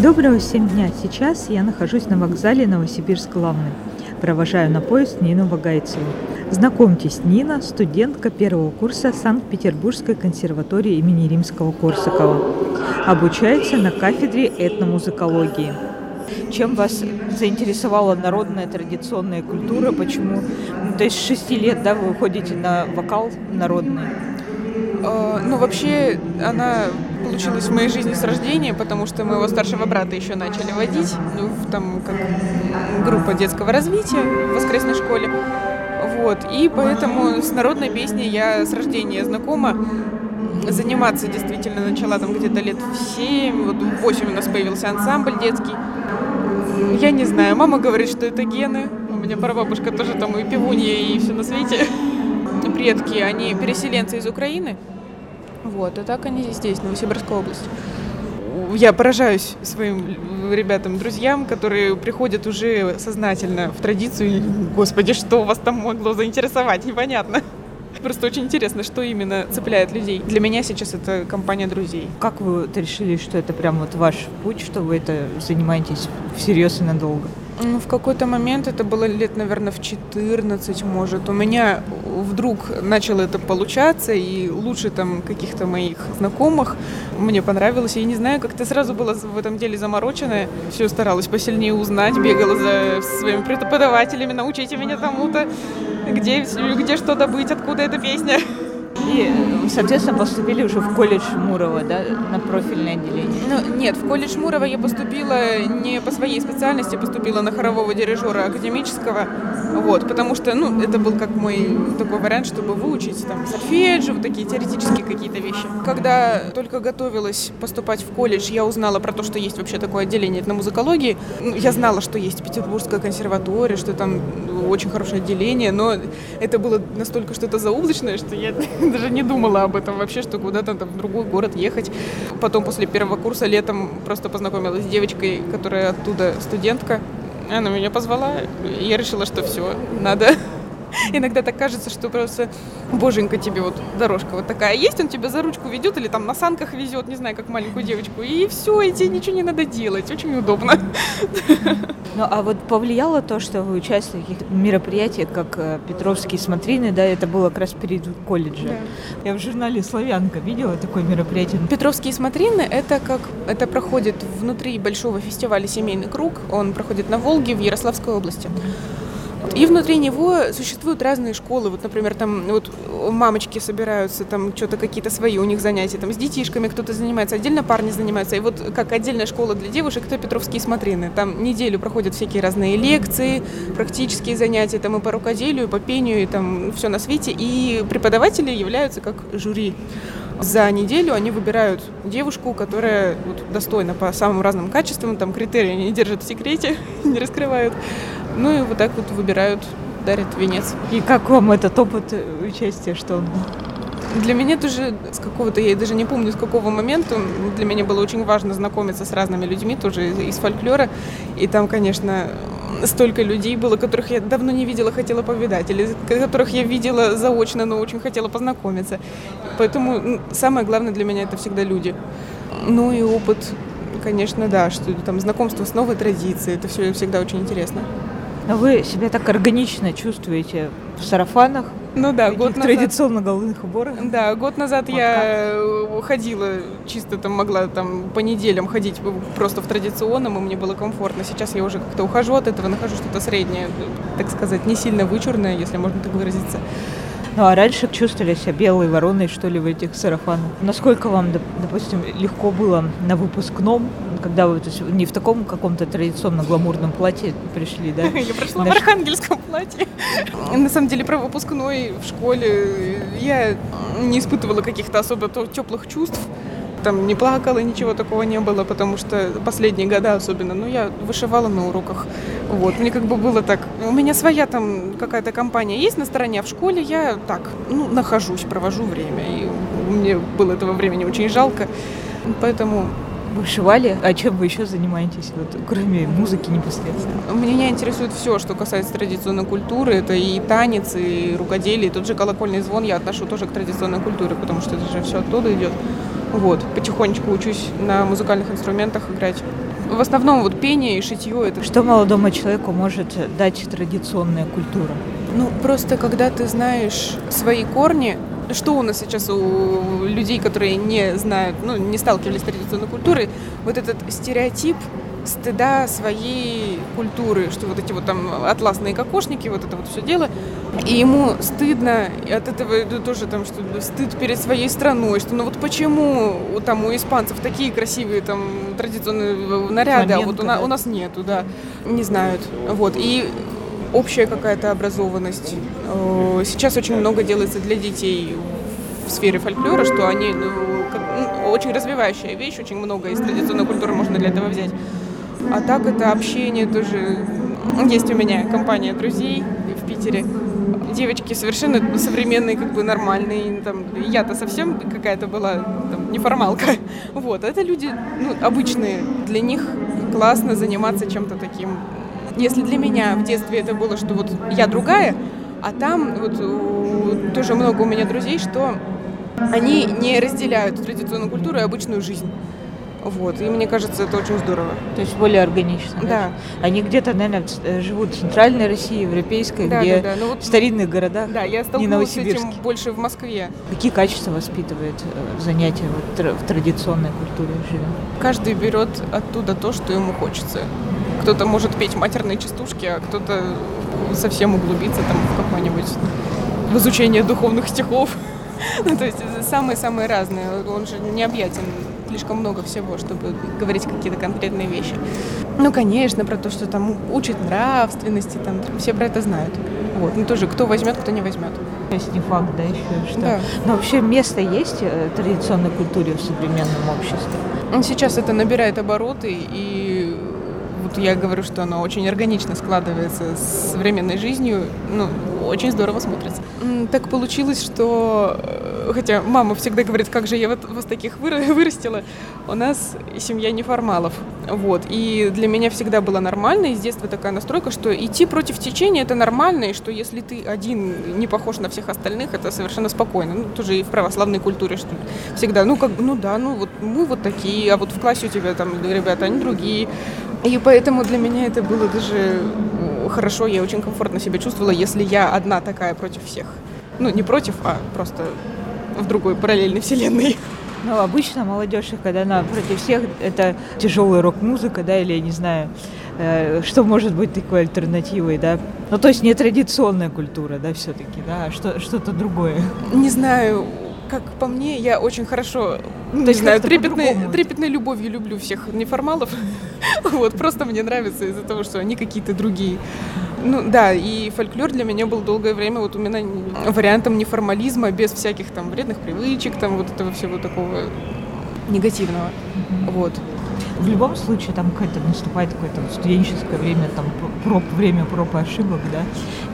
Доброго всем дня! Сейчас я нахожусь на вокзале Новосибирск-Главный. Провожаю на поезд Нину Вагайцеву. Знакомьтесь, Нина – студентка первого курса Санкт-Петербургской консерватории имени Римского-Корсакова. Обучается на кафедре этномузыкологии. Чем вас заинтересовала народная традиционная культура? Почему? То есть с шести лет да, вы ходите на вокал народный? Э, ну, вообще, она получилась в моей жизни с рождения, потому что моего старшего брата еще начали водить, ну, в, там, как группа детского развития в воскресной школе. Вот, и поэтому с народной песней я с рождения знакома. Заниматься действительно начала там где-то лет в 7, вот в 8 у нас появился ансамбль детский. Я не знаю, мама говорит, что это гены. У меня прабабушка тоже там и пивунья, и все на свете. Предки, они переселенцы из Украины. Вот, а так они здесь, в Новосибирской области. Я поражаюсь своим ребятам, друзьям, которые приходят уже сознательно в традицию. Господи, что вас там могло заинтересовать, непонятно. Просто очень интересно, что именно цепляет людей. Для меня сейчас это компания друзей. Как вы решили, что это прям вот ваш путь, что вы это занимаетесь всерьез и надолго? В какой-то момент, это было лет, наверное, в 14, может, у меня вдруг начало это получаться, и лучше там каких-то моих знакомых мне понравилось. Я не знаю, как-то сразу была в этом деле замороченная. Все старалась посильнее узнать, бегала за своими преподавателями, научите меня тому-то, где, где что добыть, откуда эта песня. И, соответственно, поступили уже в колледж Мурова, да, на профильное отделение? Ну, нет, в колледж Мурова я поступила не по своей специальности, поступила на хорового дирижера академического, вот, потому что, ну, это был как мой такой вариант, чтобы выучить там сольфеджио, вот такие теоретические какие-то вещи. Когда только готовилась поступать в колледж, я узнала про то, что есть вообще такое отделение этномузыкологии. Ну, я знала, что есть Петербургская консерватория, что там очень хорошее отделение, но это было настолько что-то заоблачное, что я даже не думала об этом вообще, что куда-то там в другой город ехать. Потом после первого курса летом просто познакомилась с девочкой, которая оттуда студентка. Она меня позвала, я решила, что все, надо Иногда так кажется, что просто, боженька, тебе вот дорожка вот такая есть, он тебя за ручку ведет или там на санках везет, не знаю, как маленькую девочку, и все, и тебе ничего не надо делать, очень удобно. Ну, а вот повлияло то, что вы участвовали в таких мероприятиях, как э, Петровские смотрины, да, это было как раз перед колледжем. Да. Я в журнале «Славянка» видела такое мероприятие. Петровские смотрины, это как, это проходит внутри большого фестиваля «Семейный круг», он проходит на Волге в Ярославской области. И внутри него существуют разные школы. Вот, например, там вот мамочки собираются, там что-то какие-то свои у них занятия, там с детишками кто-то занимается, отдельно парни занимаются. И вот как отдельная школа для девушек, это Петровские смотрины. Там неделю проходят всякие разные лекции, практические занятия, там и по рукоделию, и по пению, и там все на свете. И преподаватели являются как жюри. За неделю они выбирают девушку, которая вот, достойна по самым разным качествам, там критерии они держат в секрете, не раскрывают. Ну и вот так вот выбирают, дарят венец. И как вам этот опыт участия, что он для меня тоже с какого-то, я даже не помню, с какого момента, для меня было очень важно знакомиться с разными людьми, тоже из, из фольклора. И там, конечно, столько людей было, которых я давно не видела, хотела повидать, или которых я видела заочно, но очень хотела познакомиться. Поэтому самое главное для меня это всегда люди. Ну и опыт, конечно, да, что там знакомство с новой традицией, это все всегда очень интересно. Но вы себя так органично чувствуете в сарафанах, ну да, год назад. Традиционно головных уборах. Да, год назад вот я ходила, чисто там могла там по неделям ходить просто в традиционном, и мне было комфортно. Сейчас я уже как-то ухожу от этого, нахожу что-то среднее, так сказать, не сильно вычурное, если можно так выразиться. Ну а раньше чувствовали себя белой вороной, что ли, в этих сарафанах? Насколько вам, допустим, легко было на выпускном, когда вы то есть, не в таком каком-то традиционно гламурном платье пришли, да? Я пришла в архангельском платье. На самом деле, про выпускной в школе я не испытывала каких-то особо теплых чувств там не плакала, ничего такого не было, потому что последние года особенно, ну, я вышивала на уроках. Вот, мне как бы было так, у меня своя там какая-то компания есть на стороне, а в школе я так, ну, нахожусь, провожу время, и мне было этого времени очень жалко, поэтому вышивали. А чем вы еще занимаетесь, вот, кроме музыки непосредственно? Меня интересует все, что касается традиционной культуры. Это и танец, и рукоделие, и тот же колокольный звон я отношу тоже к традиционной культуре, потому что это же все оттуда идет. Вот, потихонечку учусь на музыкальных инструментах играть. в основном вот пение и шитье это... Что молодому человеку может дать традиционная культура? Ну, просто когда ты знаешь свои корни, что у нас сейчас у людей, которые не знают, ну, не сталкивались с традиционной культурой, вот этот стереотип стыда своей культуры, что вот эти вот там атласные кокошники, вот это вот все дело, и ему стыдно, и от этого тоже там что стыд перед своей страной, что ну вот почему там у испанцев такие красивые там традиционные наряды, Фламенко, а вот у, да. у нас нету, да, не знают, вот, и общая какая-то образованность. Э, сейчас очень много делается для детей в сфере фольклора, что они ну, ну, очень развивающая вещь, очень много из традиционной культуры можно для этого взять. А так это общение тоже. Есть у меня компания друзей в Питере. Девочки совершенно современные, как бы нормальные. Там, я-то совсем какая-то была там, неформалка. Вот. Это люди ну, обычные. Для них классно заниматься чем-то таким. Если для меня в детстве это было, что вот я другая, а там вот тоже много у меня друзей, что они не разделяют традиционную культуру и обычную жизнь. Вот, и мне кажется, это очень здорово. То есть более органично. Да. да? Они где-то, наверное, э, живут в центральной России, европейской, да, где да, да. Ну, вот, в старинных городах. Да, я столкнулась с этим больше в Москве. Какие качества воспитывает э, занятие вот, в традиционной культуре живем? Каждый берет оттуда то, что ему хочется. Кто-то может петь матерные частушки, а кто-то совсем углубиться там в какое-нибудь в изучение духовных стихов. ну, то есть самые-самые разные. Он же необъятен слишком много всего, чтобы говорить какие-то конкретные вещи. Ну, конечно, про то, что там учат нравственности, там все про это знают. Вот, ну тоже кто возьмет, кто не возьмет. То есть не факт, да, еще что. Да. Но вообще место есть э, традиционной культуре в современном обществе? Сейчас это набирает обороты, и вот я говорю, что оно очень органично складывается с современной жизнью, ну, очень здорово смотрится. Так получилось, что э, хотя мама всегда говорит, как же я вот вас таких вырастила, у нас семья неформалов. Вот. И для меня всегда было нормально, и с детства такая настройка, что идти против течения это нормально, и что если ты один не похож на всех остальных, это совершенно спокойно. Ну, тоже и в православной культуре, что всегда, ну как, ну да, ну вот мы вот такие, а вот в классе у тебя там ребята, они другие. И поэтому для меня это было даже хорошо, я очень комфортно себя чувствовала, если я одна такая против всех. Ну, не против, а просто в другой параллельной вселенной. Ну, обычно молодежь, когда она против всех, это тяжелая рок-музыка, да, или я не знаю, э, что может быть такой альтернативой, да. Ну, то есть не традиционная культура, да, все-таки, да, а что, что-то другое. Не знаю, как по мне, я очень хорошо, ну, не знаю, трепетной, трепетной любовью люблю всех неформалов. вот, просто мне нравится из-за того, что они какие-то другие. Ну да, и фольклор для меня был долгое время вот именно вариантом неформализма, без всяких там вредных привычек, там вот этого всего такого негативного. Вот. В любом случае там какое-то наступает какое-то студенческое время, там проб, время проб и ошибок, да,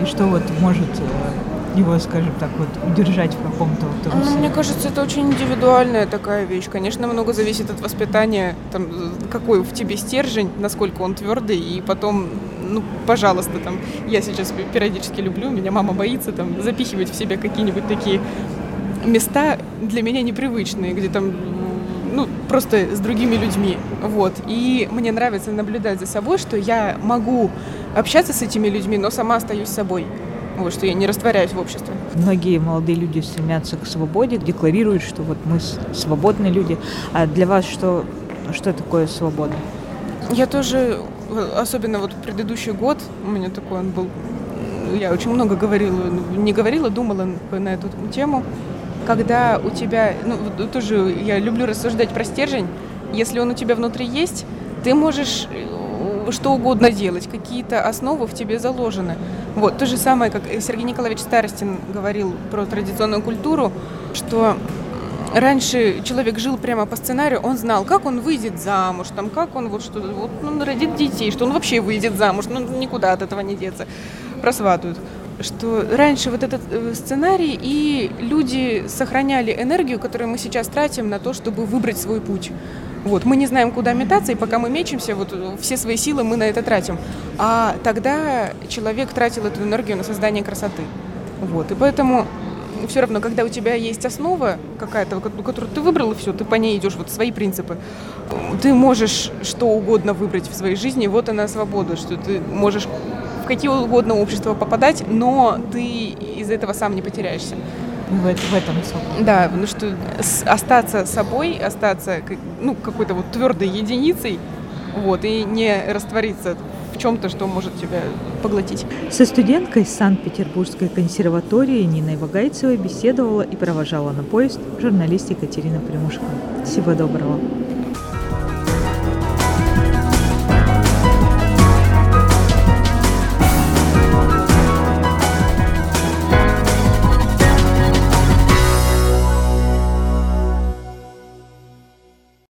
и что вот может э, его, скажем так, вот удержать в каком-то вот русле? Мне кажется, это очень индивидуальная такая вещь. Конечно, много зависит от воспитания, там, какой в тебе стержень, насколько он твердый, и потом ну, пожалуйста, там, я сейчас периодически люблю, меня мама боится там запихивать в себя какие-нибудь такие места для меня непривычные, где там ну, просто с другими людьми, вот. И мне нравится наблюдать за собой, что я могу общаться с этими людьми, но сама остаюсь собой. Вот, что я не растворяюсь в обществе. Многие молодые люди стремятся к свободе, декларируют, что вот мы свободные люди. А для вас что, что такое свобода? Я тоже особенно вот предыдущий год у меня такой он был, я очень много говорила, не говорила, думала на эту тему, когда у тебя, ну тоже я люблю рассуждать про стержень, если он у тебя внутри есть, ты можешь что угодно делать, какие-то основы в тебе заложены. Вот, то же самое, как Сергей Николаевич Старостин говорил про традиционную культуру, что раньше человек жил прямо по сценарию, он знал, как он выйдет замуж, там, как он вот что вот он родит детей, что он вообще выйдет замуж, ну никуда от этого не деться, просватывают. Что раньше вот этот э, сценарий, и люди сохраняли энергию, которую мы сейчас тратим на то, чтобы выбрать свой путь. Вот, мы не знаем, куда метаться, и пока мы мечемся, вот все свои силы мы на это тратим. А тогда человек тратил эту энергию на создание красоты. Вот, и поэтому все равно, когда у тебя есть основа какая-то, которую ты выбрал, и все, ты по ней идешь, вот свои принципы, ты можешь что угодно выбрать в своей жизни, вот она свобода, что ты можешь в какие угодно общества попадать, но ты из этого сам не потеряешься. В, в этом сок. Да, ну что остаться собой, остаться ну, какой-то вот твердой единицей, вот, и не раствориться в чем-то, что может тебя поглотить. Со студенткой Санкт-Петербургской консерватории Ниной Вагайцевой беседовала и провожала на поезд журналист Екатерина Примушко. Всего доброго.